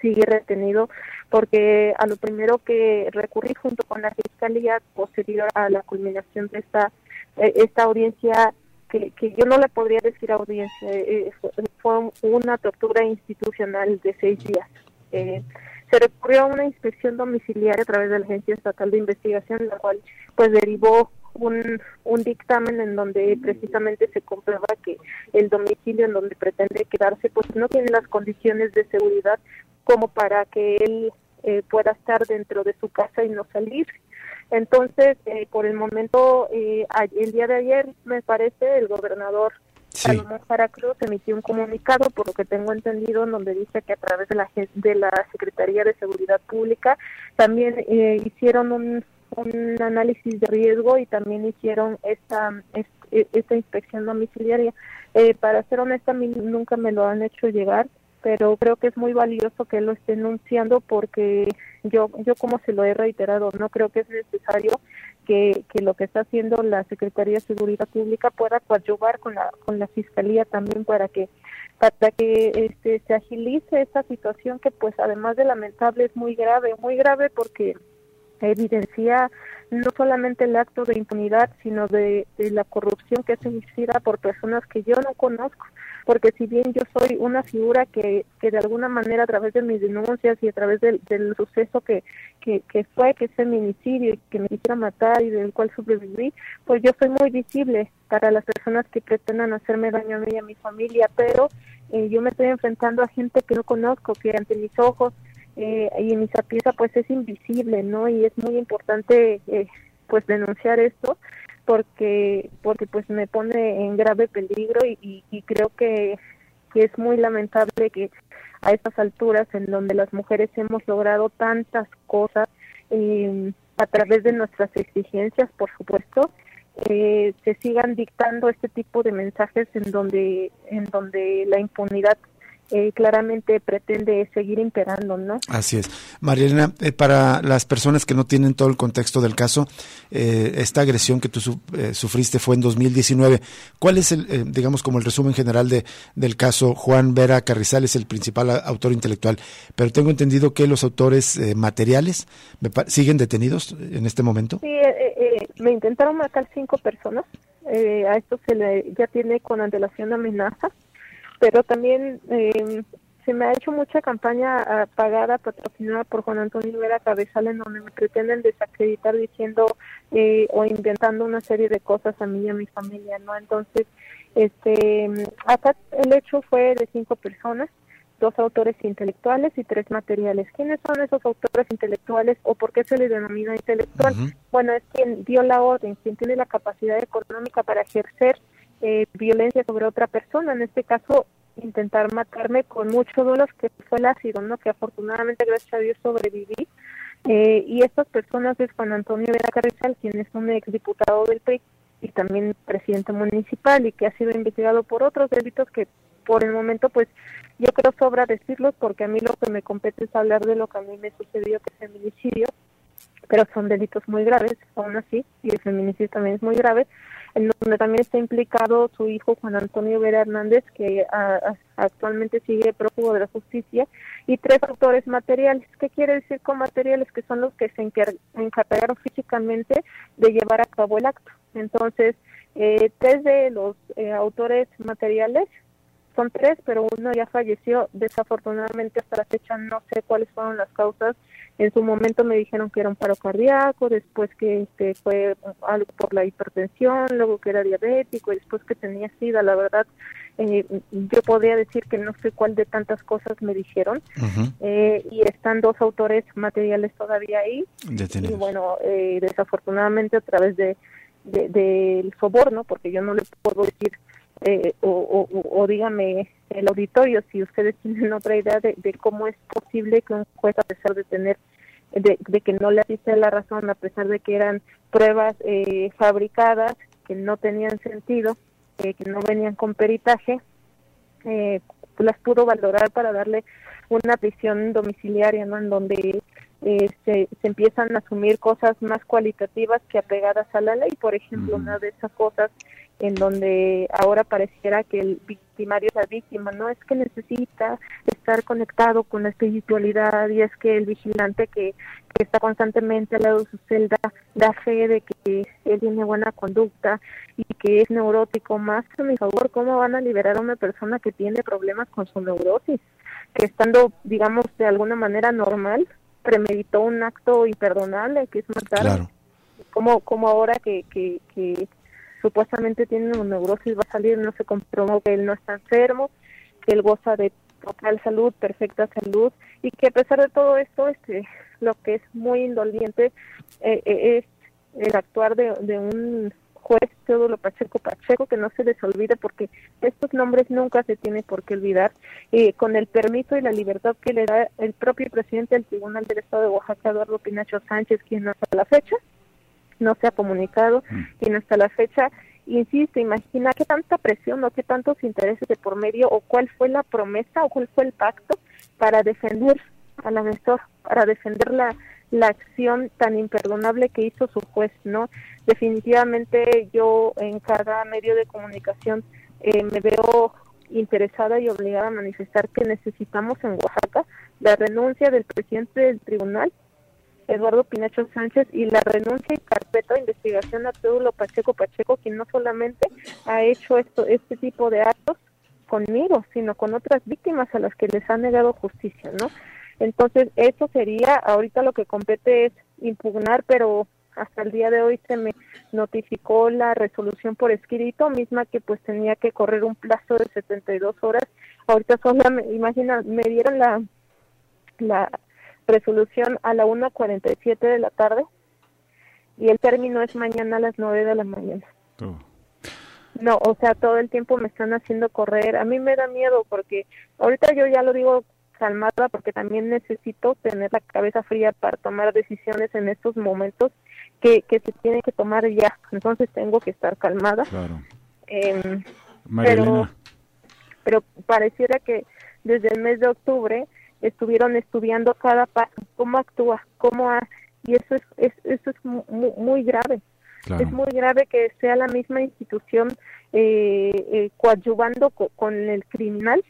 sigue retenido porque a lo primero que recurrí junto con la fiscalía posterior a la culminación de esta eh, esta audiencia que, que yo no le podría decir audiencia, eh, fue, una tortura institucional de seis días. Eh, se recurrió a una inspección domiciliaria a través de la Agencia Estatal de Investigación, la cual pues derivó un, un dictamen en donde precisamente se comprueba que el domicilio en donde pretende quedarse pues no tiene las condiciones de seguridad como para que él eh, pueda estar dentro de su casa y no salir. Entonces, eh, por el momento, eh, el día de ayer, me parece, el gobernador Salomón Cruz emitió un comunicado, por lo que tengo entendido, en donde dice que a través de la, de la Secretaría de Seguridad Pública también eh, hicieron un, un análisis de riesgo y también hicieron esta, esta inspección domiciliaria. Eh, para ser honesta, a mí nunca me lo han hecho llegar pero creo que es muy valioso que lo esté enunciando porque yo yo como se lo he reiterado no creo que es necesario que, que lo que está haciendo la Secretaría de Seguridad Pública pueda coadyuvar con la con la fiscalía también para que para que este se agilice esta situación que pues además de lamentable es muy grave muy grave porque evidencia no solamente el acto de impunidad, sino de, la corrupción que se ejercida por personas que yo no conozco. Porque si bien yo soy una figura que, que de alguna manera a través de mis denuncias y a través del, suceso que, que, que fue, que es feminicidio y que me quisiera matar y del cual sobreviví, pues yo soy muy visible para las personas que pretendan hacerme daño a mí y a mi familia, pero eh, yo me estoy enfrentando a gente que no conozco, que ante mis ojos eh, y mi sapienza pues es invisible, ¿no? Y es muy importante eh, pues denunciar esto porque porque pues me pone en grave peligro y, creo que, es muy lamentable que a estas alturas en donde las mujeres hemos logrado tantas cosas eh, a través de nuestras exigencias, por supuesto, eh, se sigan dictando este tipo de mensajes en donde en donde la impunidad eh, claramente pretende seguir imperando, ¿no? Así es. Marielena, eh, para las personas que no tienen todo el contexto del caso, eh, esta agresión que tú sufriste fue en 2019. ¿Cuál es el, digamos, como el resumen general de, del caso? Juan Vera Carrizal es el principal autor intelectual, pero tengo entendido que los autores materiales siguen detenidos en este momento. Sí, me intentaron matar cinco personas. a esto se le ya tiene con antelación amenaza pero también eh, se me ha hecho mucha campaña ah, pagada, patrocinada por Juan Antonio Vera Cabezal, en donde me pretenden desacreditar diciendo eh, o inventando una serie de cosas a mí y a mi familia, ¿no? Entonces, este, acá el hecho fue de cinco personas, dos autores intelectuales y tres materiales. ¿Quiénes son esos autores intelectuales o por qué se les denomina intelectual? Bueno, es quien dio la orden, quien tiene la capacidad económica para ejercer eh, violencia sobre otra persona, en este caso intentar matarme con mucho dolor, que fue el ácido, ¿no? que afortunadamente gracias a Dios sobreviví. Eh, y estas personas es Juan Antonio Vera Carrizal, quien es un exdiputado del PRI y también presidente municipal y que ha sido investigado por otros delitos que por el momento pues yo creo sobra decirlos porque a mí lo que me compete es hablar de lo que a mí me sucedió que es feminicidio pero son delitos muy graves aún así y el feminicidio también es muy grave en donde también está implicado su hijo Juan Antonio Vera Hernández, que actualmente sigue prófugo de la justicia, y tres autores materiales. ¿Qué quiere decir con materiales? Que son los que se encargaron físicamente de llevar a cabo el acto. Entonces, eh, tres de los eh, autores materiales son tres, pero uno ya falleció. Desafortunadamente hasta la fecha no sé cuáles fueron las causas. En su momento me dijeron que era un paro cardíaco, después que este, fue algo por la hipertensión, luego que era diabético y después que tenía sida. La verdad, eh, yo podría decir que no sé cuál de tantas cosas me dijeron. Eh, y están dos autores materiales todavía ahí. Y bueno, eh, desafortunadamente a través de del soborno, porque yo no le puedo decir eh, o, o, dígame el auditorio si ustedes tienen otra idea de, cómo es posible que un juez a pesar de tener de, que no le asiste la razón a pesar de que eran pruebas eh, fabricadas que no tenían sentido eh, que no venían con peritaje las pudo valorar para darle una prisión domiciliaria no en donde se, se, empiezan a asumir cosas más cualitativas que apegadas a la ley por ejemplo una de esas cosas en donde ahora pareciera que el victimario es la víctima, no es que necesita estar conectado con la espiritualidad y es que el vigilante que, que está constantemente al lado de su celda da fe de que él tiene buena conducta y que es neurótico, más a mi favor, ¿cómo van a liberar a una persona que tiene problemas con su neurosis? Que estando, digamos, de alguna manera normal, premeditó un acto imperdonable que es matar. Claro. Como, como ahora que, que, que supuestamente tiene una neurosis va a salir, no se comprobó que él no está enfermo, que él goza de total salud, perfecta salud y que a pesar de todo esto, este, lo que es muy indoliente eh, eh, es el actuar de, un juez Teodulo Pacheco Pacheco, que no se les olvide porque estos nombres nunca se tiene por qué olvidar, eh, con el permiso y la libertad que le da el propio presidente del Tribunal del Estado de Oaxaca, Eduardo Pinacho Sánchez, quien hasta la fecha no se ha comunicado, quien hasta la fecha insisto, imagina qué tanta presión o qué tantos intereses de por medio o cuál fue la promesa o cuál fue el pacto para defender al agresor, para defender la, la acción tan imperdonable que hizo su juez, ¿no? Definitivamente yo en cada medio de comunicación eh, me veo interesada y obligada a manifestar que necesitamos en Oaxaca la renuncia del presidente del tribunal Eduardo Pinacho Sánchez y la renuncia y carpeta de investigación a Teodulo Pacheco Pacheco, quien no solamente ha hecho esto, este tipo de actos conmigo, sino con otras víctimas a las que les ha negado justicia, ¿no? Entonces, eso sería, ahorita lo que compete es impugnar, pero hasta el día de hoy se me notificó la resolución por escrito, misma que pues tenía que correr un plazo de 72 horas. Ahorita solo, imagina, me dieron la, la resolución a la 1.47 de la tarde y el término es mañana a las 9 de la mañana. Oh. No, o sea, todo el tiempo me están haciendo correr. A mí me da miedo porque ahorita yo ya lo digo calmada porque también necesito tener la cabeza fría para tomar decisiones en estos momentos que, que se tienen que tomar ya. Entonces tengo que estar calmada. Claro. Eh, pero, Elena. pero pareciera que desde el mes de octubre estuvieron estudiando cada paso, cómo actúa, cómo hace, y eso es, es eso es mu- mu- muy, grave. Claro. Es muy grave que sea la misma institución eh, eh, coadyuvando co- con el criminal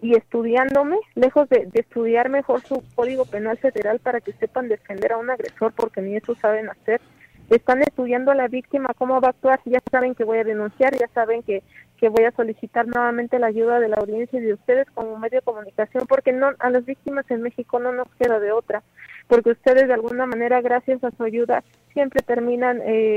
y estudiándome, lejos de, de estudiar mejor su código penal federal para que sepan defender a un agresor, porque ni eso saben hacer. Están estudiando a la víctima cómo va a actuar, ya saben que voy a denunciar, ya saben que, que voy a solicitar nuevamente la ayuda de la audiencia y de ustedes como medio de comunicación, porque no a las víctimas en México no nos queda de otra, porque ustedes de alguna manera, gracias a su ayuda, siempre terminan eh,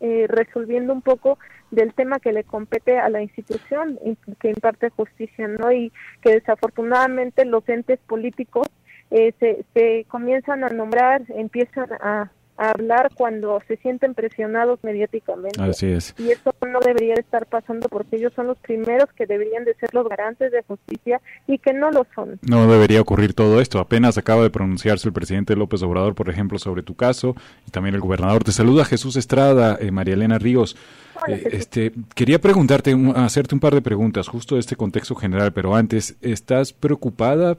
eh, resolviendo un poco del tema que le compete a la institución que imparte justicia, ¿no? Y que desafortunadamente los entes políticos eh, se, se comienzan a nombrar, empiezan a, a hablar cuando se sienten presionados mediáticamente. Así es. Y eso no debería de estar pasando porque ellos son los primeros que deberían de ser los garantes de justicia y que no lo son. No debería ocurrir todo esto. Apenas acaba de pronunciarse el presidente López Obrador, por ejemplo, sobre tu caso y también el gobernador. Te saluda Jesús Estrada, eh, María Elena Ríos. Hola, Eh, este, quería preguntarte, un- hacerte un par de preguntas, justo de este contexto general, pero antes, ¿estás preocupada?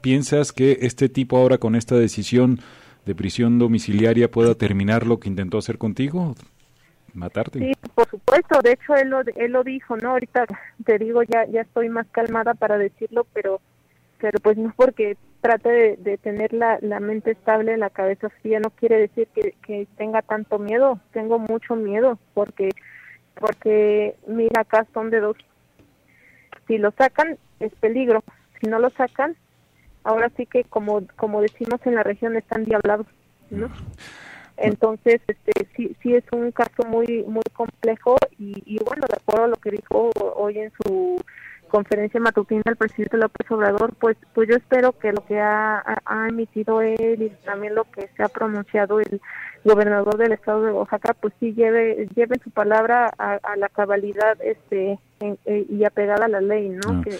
¿Piensas que este tipo ahora con esta decisión de prisión domiciliaria pueda terminar lo que intentó hacer contigo? ¿Matarte? Sí, por supuesto, de hecho él lo, él lo dijo, ¿no? Ahorita te digo, ya, ya estoy más calmada para decirlo, pero pero pues no porque trate de, de tener la, la mente estable, la cabeza fría, no quiere decir que, que tenga tanto miedo, tengo mucho miedo, porque porque mira, acá son de dos. Si lo sacan, es peligro. Si no lo sacan, ahora sí que como, como decimos en la región, están diablados, ¿no? Entonces, este, sí, sí es un caso muy, muy complejo y, y bueno, de acuerdo a lo que dijo hoy en su conferencia matutina el presidente López Obrador, pues, pues yo espero que lo que ha, ha- emitido él y también lo que se ha pronunciado el gobernador del estado de Oaxaca, pues sí lleve, lleve su palabra a, a la cabalidad, este, en- eh, y apegada a la ley, ¿no? Ah. Que,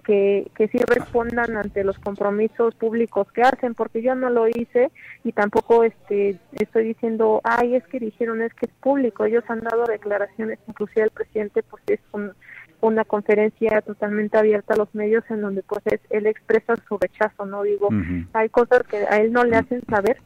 que, que sí respondan ante los compromisos públicos que hacen, porque yo no lo hice y tampoco este estoy diciendo, ay, es que dijeron, es que es público, ellos han dado declaraciones, inclusive el presidente pues es un- una conferencia totalmente abierta a los medios en donde pues es- él expresa su rechazo, no digo, hay cosas que a él no le hacen saber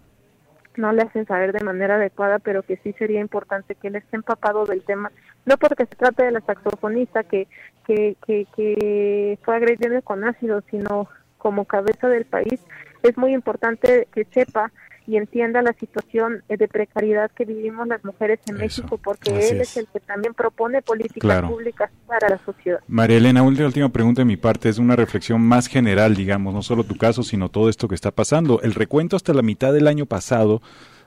no le hacen saber de manera adecuada, pero que sí sería importante que él esté empapado del tema, no porque se trate de la saxofonista que, que, que, que fue agredida con ácido, sino como cabeza del país, es muy importante que sepa y entienda la situación eh, de precariedad que vivimos las mujeres en México, porque él es. el que también propone políticas públicas para la sociedad. María Elena, última, última pregunta de mi parte, es una reflexión más general, digamos, no solo tu caso, sino todo esto que está pasando. El recuento hasta la mitad del año pasado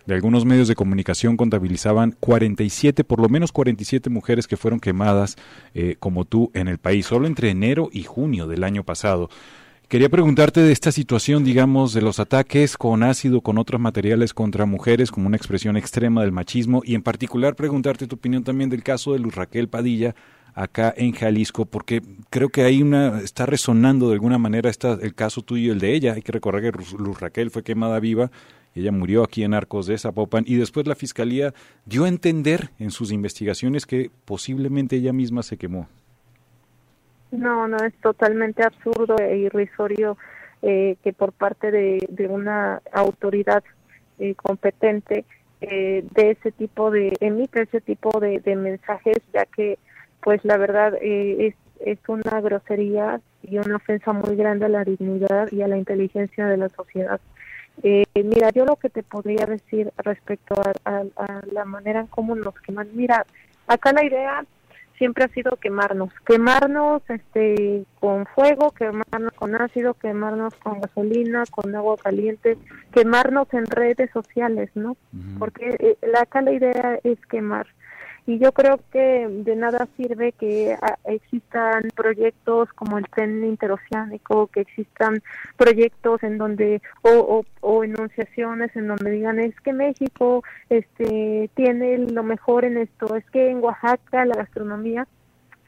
de algunos medios de comunicación contabilizaban 47, por lo menos 47 mujeres que fueron quemadas eh, como tú en el país, solo entre enero y junio del año pasado. Quería preguntarte de esta situación, digamos, de los ataques con ácido, con otros materiales contra mujeres, como una expresión extrema del machismo, y en particular preguntarte tu opinión también del caso de Luz Raquel Padilla acá en Jalisco, porque creo que una está resonando de alguna manera está el caso tuyo y el de ella. Hay que recordar que Luz Raquel fue quemada viva, ella murió aquí en Arcos de Zapopan, y después la fiscalía dio a entender en sus investigaciones que posiblemente ella misma se quemó. No, no, es totalmente absurdo e irrisorio eh, que por parte de, una autoridad eh, competente eh, de ese tipo de, emite ese tipo de, mensajes, ya que pues la verdad es, es una grosería y una ofensa muy grande a la dignidad y a la inteligencia de la sociedad. mira, yo lo que te podría decir respecto a, a la manera en cómo nos queman, mira, acá la idea siempre ha sido quemarnos, quemarnos este con fuego, quemarnos con ácido, quemarnos con gasolina, con agua caliente, quemarnos en redes sociales, ¿no? Porque eh, la, acá la idea es quemar. Y yo creo que de nada sirve que ah, existan proyectos como el tren interoceánico, que existan proyectos en donde o, o, enunciaciones en donde digan es que México este tiene lo mejor en esto, es que en Oaxaca la gastronomía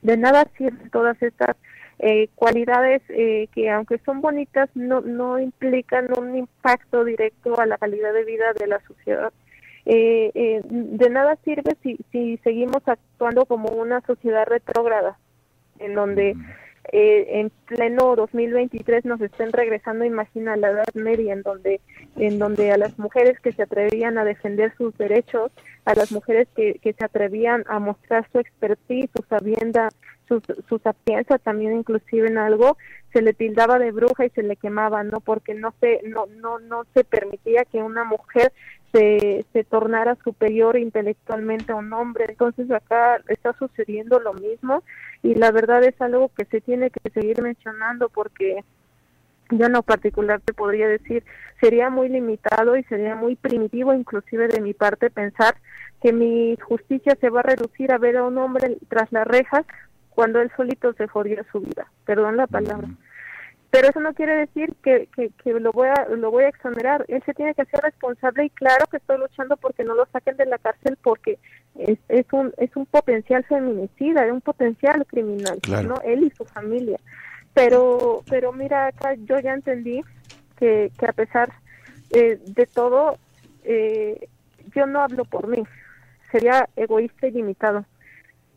de nada sirven todas estas eh, cualidades eh, que aunque son bonitas no no implican un impacto directo a la calidad de vida de la sociedad eh, eh, de nada sirve si, si seguimos actuando como una sociedad retrógrada, en donde eh, en pleno 2023 nos estén regresando, imagina, a la Edad Media, en donde, en donde a las mujeres que se atrevían a defender sus derechos, a las mujeres que, que se atrevían a mostrar su expertise, su sabienda, su, su sapiencia también inclusive en algo, se le tildaba de bruja y se le quemaba, ¿no? Porque no se, no, no, no se permitía que una mujer se, se tornara superior intelectualmente a un hombre. Entonces acá está sucediendo lo mismo y la verdad es algo que se tiene que seguir mencionando porque yo en lo particular te podría decir, sería muy limitado y sería muy primitivo inclusive de mi parte pensar que mi justicia se va a reducir a ver a un hombre tras las rejas cuando él solito se jodió su vida. Perdón la palabra. Pero eso no quiere decir que, que, lo voy a lo voy a exonerar. Él se tiene que hacer responsable y claro que estoy luchando porque no lo saquen de la cárcel porque es, es un es un potencial feminicida es un potencial criminal no él y su familia. Pero pero mira acá yo ya entendí que, que a pesar eh, de todo eh, yo no hablo por mí. Sería egoísta y limitado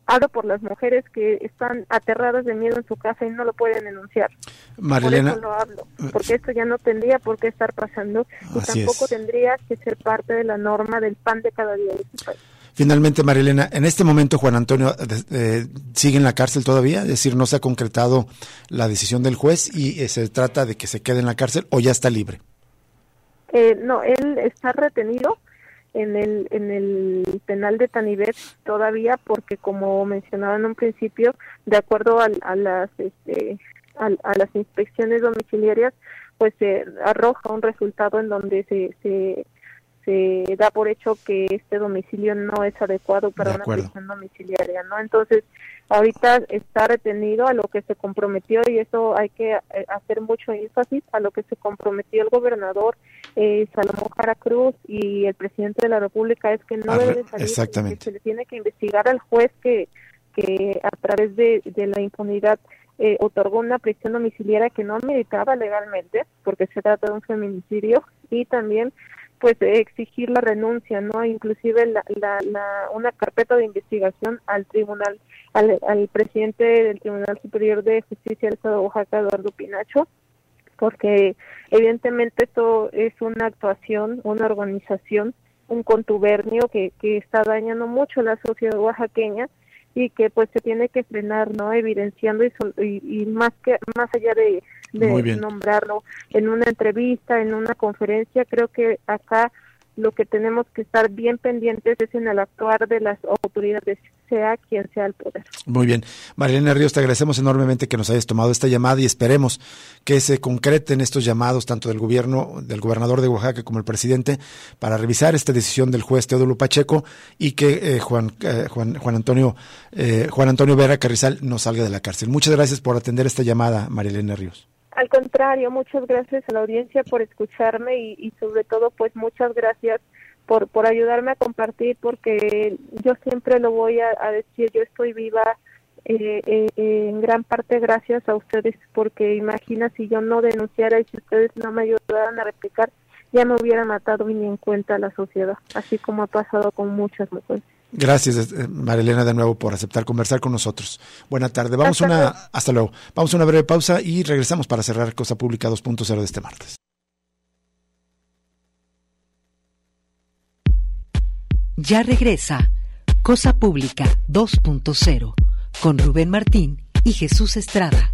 hablo por las mujeres que están aterradas de miedo en su casa y no lo pueden denunciar. Marilena, por eso lo hablo, porque esto ya no tendría por qué estar pasando y tampoco tendría que ser parte de la norma del pan de cada día de este país. Finalmente, Marilena, en este momento Juan Antonio eh, eh, sigue en la cárcel todavía, es decir, no se ha concretado la decisión del juez y eh, se trata de que se quede en la cárcel o ya está libre. no, él está retenido en el, en el penal de Tanibet todavía porque como mencionaba en un principio, de acuerdo a, las este, a, las inspecciones domiciliarias, pues se arroja un resultado en donde se, se se da por hecho que este domicilio no es adecuado para una prisión domiciliaria, ¿no? Entonces, ahorita está retenido a lo que se comprometió y eso hay que eh, hacer mucho énfasis a lo que se comprometió el gobernador eh, Salomón Jara Cruz y el presidente de la República es que no debe salir, exactamente. que se le tiene que investigar al juez que, que a través de, de la impunidad eh, otorgó una prisión domiciliaria que no meritaba legalmente porque se trata de un feminicidio y también pues exigir la renuncia, ¿no? Inclusive la, la, una carpeta de investigación al tribunal, al, al presidente del Tribunal Superior de Justicia del Estado de Oaxaca, Eduardo Pinacho, porque evidentemente esto es una actuación, una organización, un contubernio que, que está dañando mucho la sociedad oaxaqueña y que pues se tiene que frenar, ¿no? Evidenciando y, y, más que más allá de, de nombrarlo en una entrevista, en una conferencia, creo que acá lo que tenemos que estar bien pendientes es en el actuar de las autoridades, sea quien sea el poder. Muy bien. Marilena Ríos, te agradecemos enormemente que nos hayas tomado esta llamada y esperemos que se concreten estos llamados tanto del gobierno, del gobernador de Oaxaca como el presidente, para revisar esta decisión del juez Teodulo Pacheco y que eh, Juan, eh, Juan, Juan, Antonio, eh, Juan Antonio Vera Carrizal no salga de la cárcel. Muchas gracias por atender esta llamada, Marilena Ríos. Al contrario, muchas gracias a la audiencia por escucharme y, sobre todo pues muchas gracias por, por ayudarme a compartir porque yo siempre lo voy a, decir, yo estoy viva eh, eh, en gran parte gracias a ustedes porque imagina si yo no denunciara y si ustedes no me ayudaran a replicar ya me hubiera matado y ni en cuenta la sociedad, así como ha pasado con muchas mujeres. Gracias, eh, Marilena, de nuevo por aceptar conversar con nosotros. Buena tarde. Vamos hasta una, luego. hasta luego. Vamos a una breve pausa y regresamos para cerrar Cosa Pública 2.0 de este martes. Ya regresa Cosa Pública 2.0 con Rubén Martín y Jesús Estrada.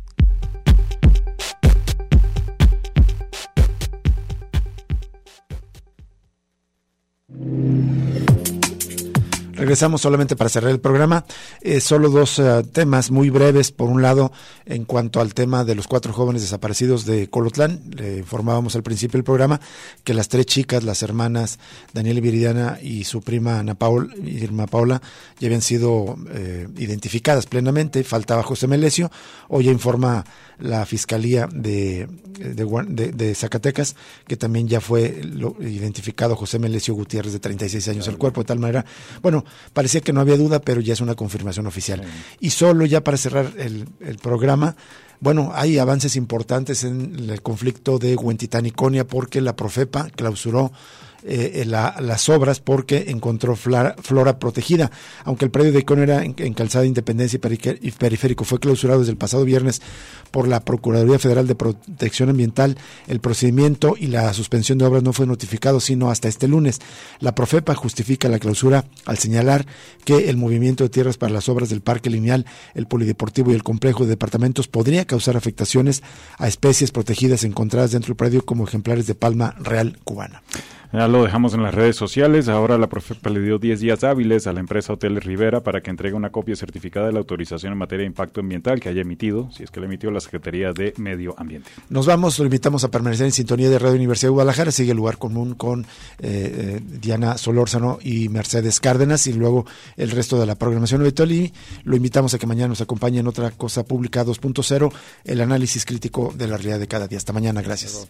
Regresamos solamente para cerrar el programa. Eh, solo dos uh, temas muy breves. Por un lado, en cuanto al tema de los cuatro jóvenes desaparecidos de Colotlán, le informábamos al principio del programa que las tres chicas, las hermanas Daniela Viridiana y su prima Ana Paul, Irma Paula, ya habían sido eh, identificadas plenamente. Faltaba José Melesio. Hoy informa la Fiscalía de, de, de, Zacatecas, que también ya fue lo, identificado José Melesio Gutiérrez, de 36 años, el cuerpo, de tal manera, bueno, parecía que no había duda, pero ya es una confirmación oficial. Y solo ya para cerrar el, el programa, bueno, hay avances importantes en el conflicto de Huentitán y Conia porque la Profepa clausuró eh, las obras porque encontró flora, protegida. Aunque el predio de Icono era en, Calzada Independencia y Periférico fue clausurado desde el pasado viernes por la Procuraduría Federal de Protección Ambiental, el procedimiento y la suspensión de obras no fue notificado sino hasta este lunes. La Profepa justifica la clausura al señalar que el movimiento de tierras para las obras del Parque Lineal, el Polideportivo y el Complejo de Departamentos podría causar afectaciones a especies protegidas encontradas dentro del predio como ejemplares de palma real cubana. Ya lo dejamos en las redes sociales. Ahora la Profepa le dio 10 días hábiles a la empresa Hoteles Rivera para que entregue una copia certificada de la autorización en materia de impacto ambiental que haya emitido, si es que la emitió la Secretaría de Medio Ambiente. Nos vamos, lo invitamos a permanecer en sintonía de Radio Universidad de Guadalajara. Sigue el lugar común con eh, eh, Diana Solórzano y Mercedes Cárdenas y luego el resto de la programación habitual. Y lo invitamos a que mañana nos acompañe en otra cosa pública 2.0, el análisis crítico de la realidad de cada día. Hasta mañana. Gracias.